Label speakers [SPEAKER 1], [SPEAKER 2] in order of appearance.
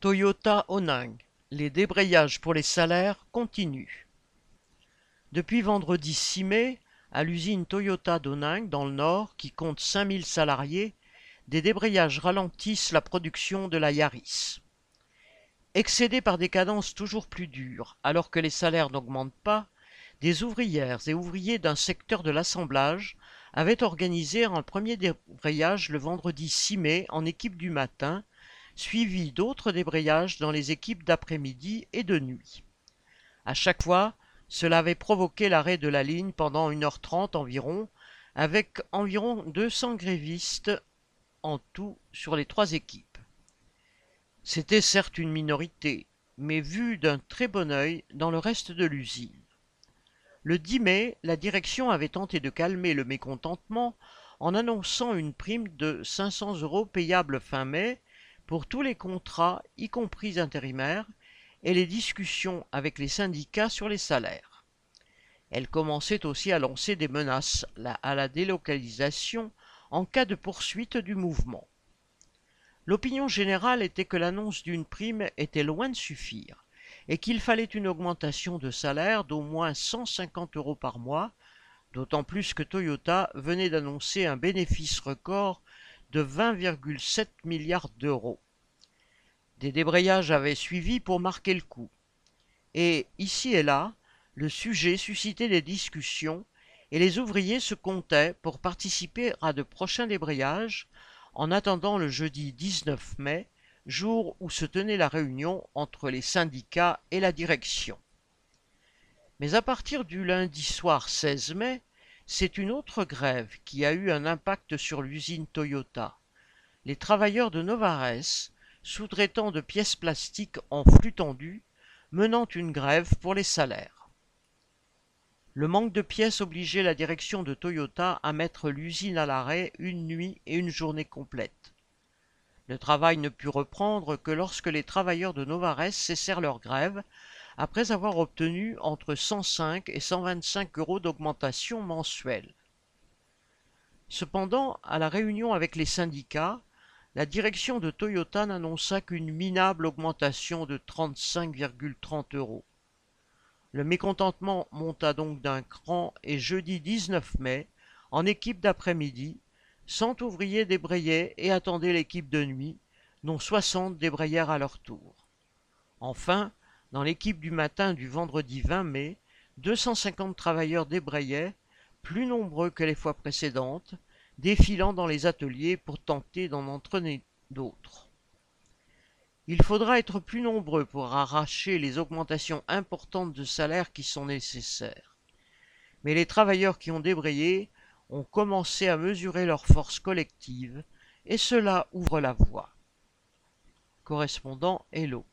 [SPEAKER 1] Toyota Oning, les débrayages pour les salaires continuent. Depuis vendredi 6 mai, à l'usine Toyota d'Oning dans le Nord, qui compte 5000 salariés, des débrayages ralentissent la production de la Yaris. Excédés par des cadences toujours plus dures, alors que les salaires n'augmentent pas, des ouvrières et ouvriers d'un secteur de l'assemblage avaient organisé un premier débrayage le vendredi 6 mai en équipe du matin suivi d'autres débrayages dans les équipes d'après-midi et de nuit. À chaque fois, cela avait provoqué l'arrêt de la ligne pendant 1h30 environ, avec environ 200 grévistes en tout sur les trois équipes. C'était certes une minorité, mais vue d'un très bon œil dans le reste de l'usine. Le 10 mai, la direction avait tenté de calmer le mécontentement en annonçant une prime de 500 euros payable fin mai pour tous les contrats, y compris intérimaires, et les discussions avec les syndicats sur les salaires. Elle commençait aussi à lancer des menaces à la délocalisation en cas de poursuite du mouvement. L'opinion générale était que l'annonce d'une prime était loin de suffire et qu'il fallait une augmentation de salaire d'au moins 150 euros par mois, d'autant plus que Toyota venait d'annoncer un bénéfice record de 20,7 milliards d'euros. Des débrayages avaient suivi pour marquer le coup. Et ici et là, le sujet suscitait des discussions et les ouvriers se comptaient pour participer à de prochains débrayages en attendant le jeudi 19 mai, jour où se tenait la réunion entre les syndicats et la direction. Mais à partir du lundi soir 16 mai, c'est une autre grève qui a eu un impact sur l'usine Toyota. Les travailleurs de Novares, sous-traitant de pièces plastiques en flux tendu, menant une grève pour les salaires. Le manque de pièces obligeait la direction de Toyota à mettre l'usine à l'arrêt une nuit et une journée complète. Le travail ne put reprendre que lorsque les travailleurs de Novares cessèrent leur grève après avoir obtenu entre 105 et 125 euros d'augmentation mensuelle. Cependant, à la réunion avec les syndicats, la direction de Toyota n'annonça qu'une minable augmentation de 35,30 euros. Le mécontentement monta donc d'un cran et jeudi 19 mai, en équipe d'après-midi, 100 ouvriers débrayaient et attendaient l'équipe de nuit, dont 60 débrayèrent à leur tour. Enfin, dans l'équipe du matin du vendredi 20 mai, 250 travailleurs débrayaient, plus nombreux que les fois précédentes, défilant dans les ateliers pour tenter d'en entraîner d'autres. Il faudra être plus nombreux pour arracher les augmentations importantes de salaire qui sont nécessaires. Mais les travailleurs qui ont débrayé ont commencé à mesurer leur force collective, et cela ouvre la voie. Correspondant Hello.